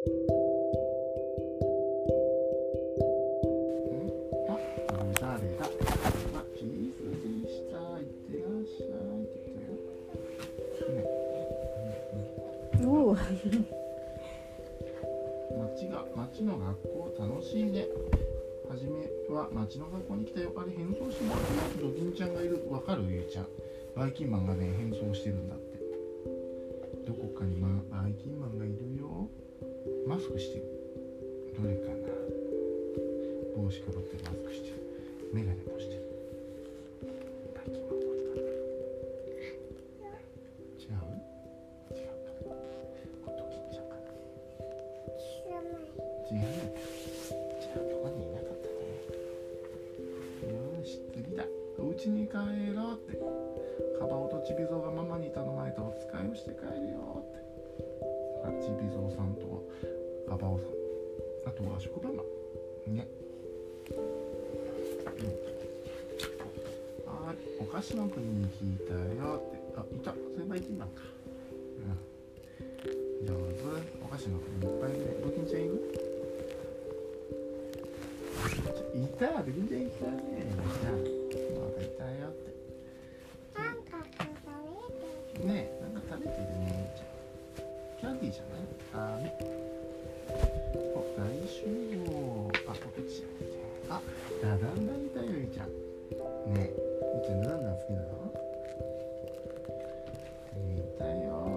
あ、誰だ。あ、チーズでした。いってらっしゃい。って言ったよ。ね。おお町が町の学校楽しいねはじめは町の学校に来たよあれ変装してもらったドキンちゃんがいるわかる？ゆうちゃんバイキンマンがね変装してるんだってどこかに、ま、バイキンマンがいるよマスクしてどれかな帽子かぶってマスクしてメガネもして違う。じゃあここにいなかったね。よし、次だ。お家に帰ろう。って。カバオとチビゾウがママに頼まれたお使いをして帰るよって。あチビゾウさんとカバオさん。あとは職場マン。ね。うん。はい、お菓子の国に聞いたよって。あ、いた。そういえば一番か。うん。上手。お菓子の国いっぱいいるね。ブキンちゃんいるいた、ブキンちゃんいたね。じゃあ、なんかいたよって。じゃん。あ、ダダンダンいよ、ゆいちゃん。ねえ、ゆいちゃん、ダダンダン好きなの？いたよ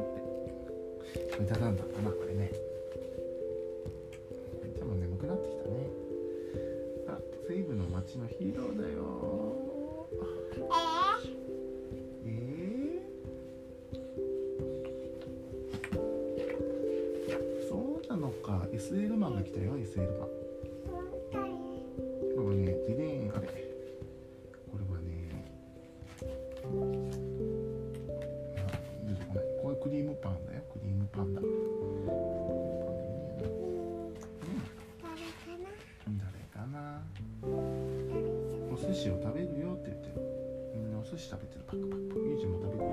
ーって。これダダンダンかな、これね。ゆいちゃんも眠くなってきたね。あ、西部の町のヒーローだよえー、そうなのか SL マンが来たよ SL マンこれはねあれこれはねあ出てこないこれクリームパンだよ。クリームパンダ。クリームパンダいいねうん誰かな。お寿司を食べるよって言ってる。みんなお寿司食べてる。パクパク。ゆうちゃんも食べる。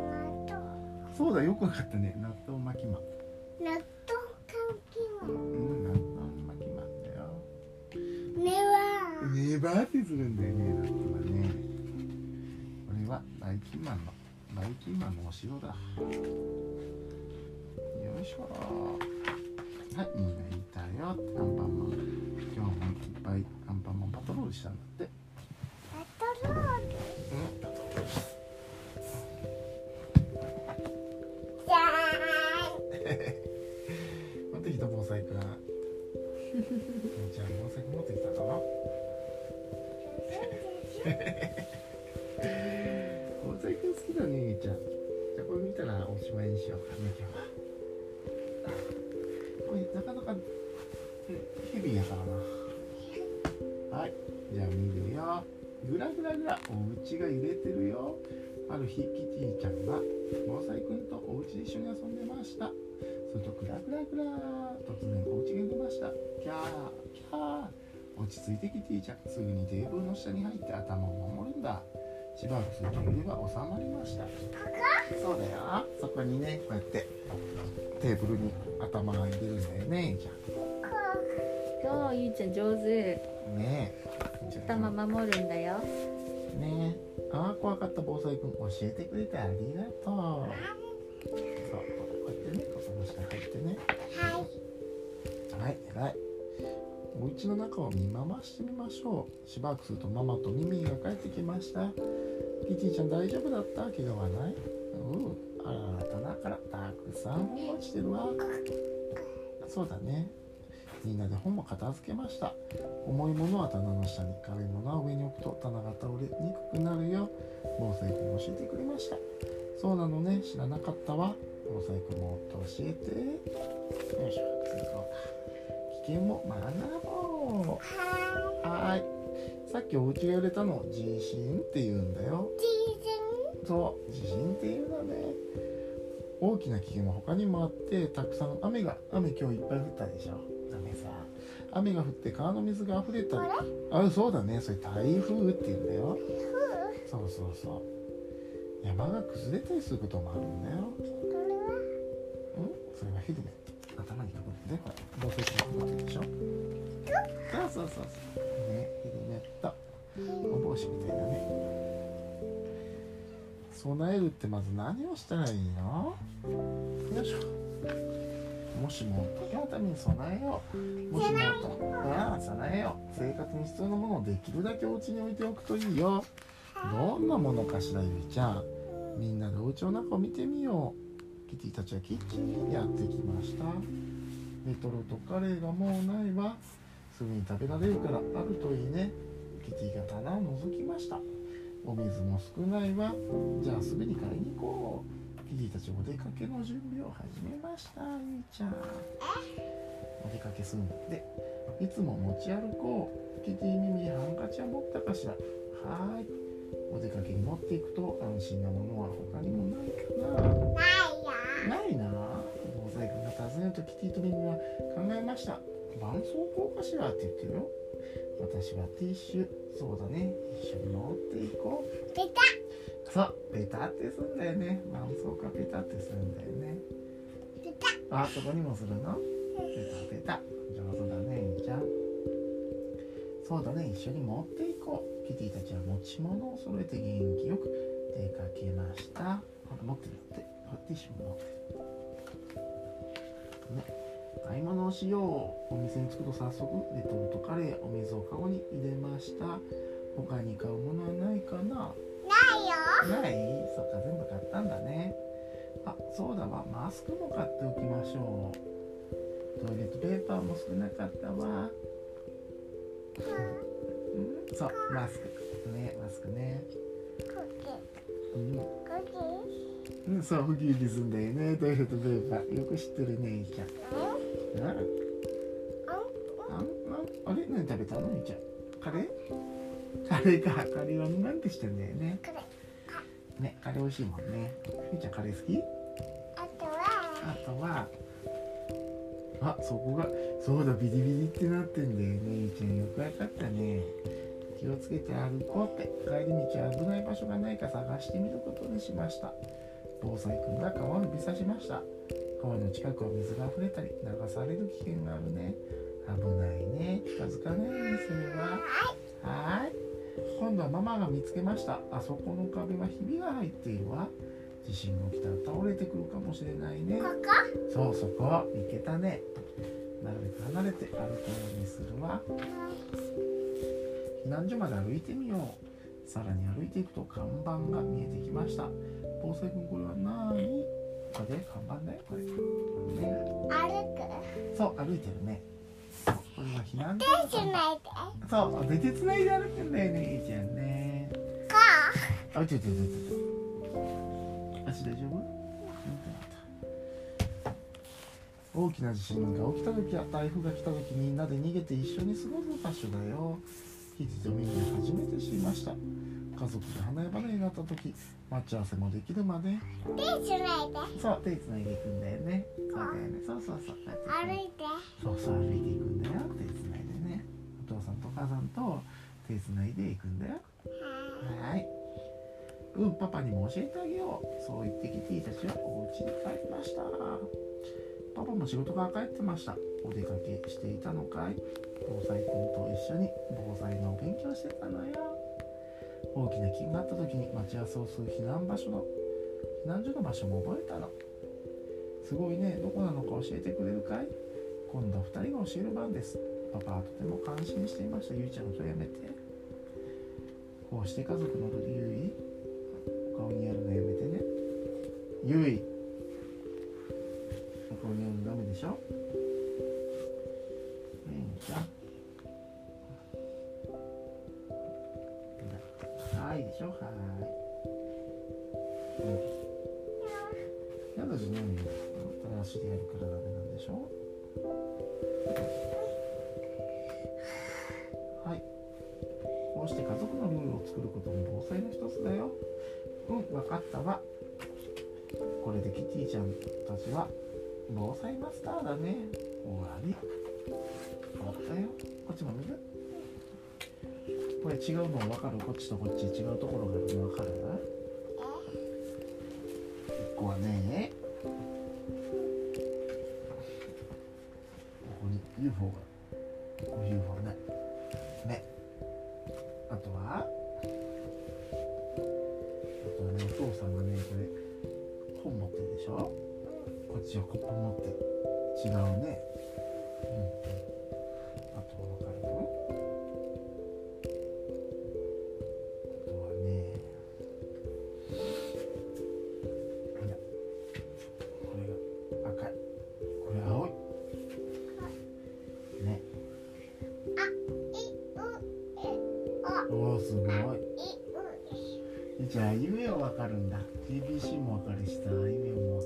そうだよ。くわかったね。納豆巻きマンうん納バーってするんだよね納豆はねこれはバイキンマンのバイキンマンのお城だ。よいしょ。はいみんないたよアンパンマン。今日もいっぱいアンパンマンパトロールしたんだ。防災くん好きだねゆちゃん。じゃあこれ見たらおしまいにしようかね今日は。これなかなかヘビーやからな。はい。じゃあ見るよ。ぐらぐらぐらお家が揺れてるよ。ある日キティちゃんが防災くんとお家で一緒に遊んでました。するとグラグラグラ突然お家が揺れました。キャーキャー。落ち着いてキティちゃん。すぐにテーブルの下に入って頭を守るんだ。しばらくすると揺れが収まりました。そうだよ。そこにねこうやってテーブルに頭が入れるんだよねじゃ今日ゆいちゃん上手。あね頭守るんだよ。ねえ。ああ怖かった防災くん教えてくれてありがとう。そうこうやってねここの下入ってね。はい偉いお家の中を見回してみましょう。しばらくするとママとミミィが帰ってきました。キティちゃん大丈夫だった？怪我はない？うん。あらら棚からたくさん落ちてるわ。そうだね。みんなで本も片付けました。重いものは棚の下に軽いものは上に置くと棚が倒れにくくなるよ。防災君教えてくれました。そうなのね。知らなかったわ。防災君もっと教えて。よいしょ次行こうか危険を学ぼう。はーい。さっきお家が揺れたのを地震って言うんだよ。そう。地震っていうのね。大きな危険は他にもあってたくさん雨が雨今日いっぱい降ったでしょ。雨さ。雨が降って川の水が溢れた。りあそうだね。それ台風って言うんだよ。そうそうそう。山が崩れたりすることもあるんだよ。うん？それはヘルメット。頭にかぶってねこれ防災そうそうそうねヘルメットお帽子みたいだね。備えるってまず何をしたらいいの？よいしょ。もしも時のために備えよう。もしもああ備えよう。生活に必要なものをできるだけお家に置いておくといいよ。どんなものかしらゆいちゃん。みんなでお家の中を見てみよう。キティたちはキッチンにやってきました。レトルトカレーがもうないわ。すぐに食べられるからあるといいね。キティが棚を覗きました。お水も少ないわ。じゃあすぐに買いに行こう。キティたちお出かけの準備を始めました。ゆいちゃん。お出かけするんだって。いつも持ち歩こう。キティ耳ハンカチは持ったかしら。はーい。お出かけに持っていくと安心なものは他にもないかな。ないな防災君が尋ねるとキティとミミは考えました。絆創膏かしらって言ってるよ。私はティッシュ。そうだね。一緒に持っていこう。ペタ。そうペタってするんだよね。絆創膏ペタってするんだよね。ペタ。あそこにもするの？ペタペタ。上手だねいいちゃん。そうだね。一緒に持っていこう。キティたちは持ち物を揃えて元気よく出かけました。ほら持ってるって。ティッシュも持ってるね。買い物をしよう。お店に着くと早速レトルトカレーお水をカゴに入れました。他に買うものはないかな？ないよ。ない？そっか全部買ったんだね。あそうだわ。マスクも買っておきましょう。トイレットペーパーも少なかったわ。うん。そうマスク。ねマスクね。うん、コうん、そうウギすんだよね。トイレットペーパーよく知ってるねいいちゃん。キうん？あん？あん？あれ？何食べたのいいちゃん？カレー？カレーか。カレーはなんてしてんだよね？これねカレー美味しいもんね。いいちゃんカレー好き？あとは。あとは。あそこがそうだビリビリってなってんだよね。いいちゃんよくわかったね。気をつけて歩こうって。帰り道は危ない場所がないか探してみることにしました防災君が川を指さしました川の近くは水が溢れたり流される危険があるね危ないね近づかないようにするわはい今度はママが見つけましたあそこの壁はひびが入っているわ地震が起きたら倒れてくるかもしれないねここそうそこ行けたねなるべく離れて歩くようにするわ避難所まで歩いてみようさらに歩いていくと看板が見えてきました。防災君これは何？これ看板だよこれ、ね、歩く。そう歩いてるね。これは避難所。手つないで。そうで手つないで歩くんだよねいいちゃんね。こあ、ちょちょちょちょ。足大丈夫？大きな地震が起きた時や台風が来た時みんなで逃げて一緒に過ごす場所だよ。キティとミミは初めて知りました。家族で離れ離れになった時、待ち合わせもできるまで、う手つないでそう手つないでいくんだよね。そうだよね。そうそうそう。歩いてそうそう歩いていくんだよ。手つないでね。お父さんとお母さんと手つないでいくんだよ。ははい。うん、パパにも教えてあげよう。そう言ってキティたちはお家に帰りました。パパも仕事から帰ってました。お出かけしていたのかい？防災君と一緒に防災のお勉強してたのよ。大きな危険があった時に待ち合わせをする避難場所の避難所の場所も覚えたの。すごいね、どこなのか教えてくれるかい？今度は2人が教える番です。パパはとても感心していました。ゆいちゃんのそれやめて。こうして家族のゆい？お顔にやるのやめてねゆいお顔にやるのダメでしょ？はいでしょはいうんやだじゃないよただ足でやるからダメなんでしょはいこうして家族のルールを作ることも防災の一つだよ。うん、わかったわ。これでキティちゃんたちは防災マスターだね。終わり。終わったよ。こっちも見る？これ違うのわかる。こっちとこっち違うところがあるのわかる？一個はね、ここに UFO が、UFO ね。ね。あとは？あとはねお父さんがねこれ本持ってるでしょ？こっちはコップ持って違うね。うんうん。あとは分かるのあとはねこれが赤い。これ青い。ね。おおすごい。じゃあ夢はわかるんだ。ABC もわかるしさ夢も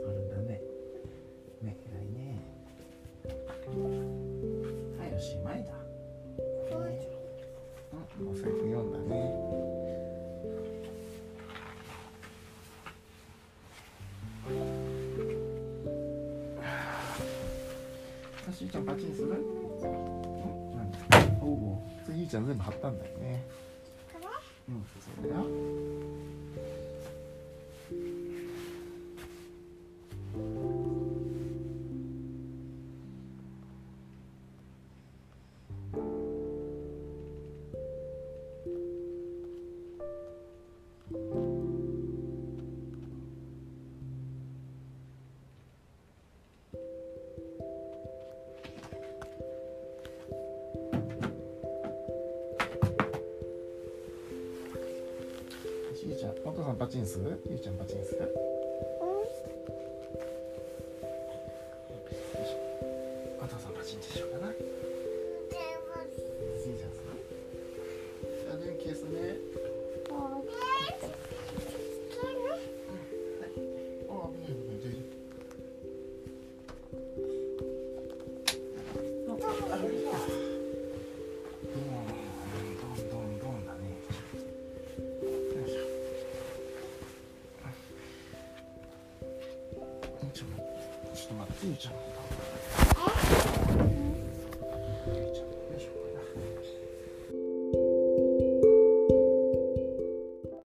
しーちゃんパチンする？うん。何おお次ゆうちゃん全部貼ったんだよね。うんそうだよゆうちゃん。お父さんパチンスゆうちゃんパチンスち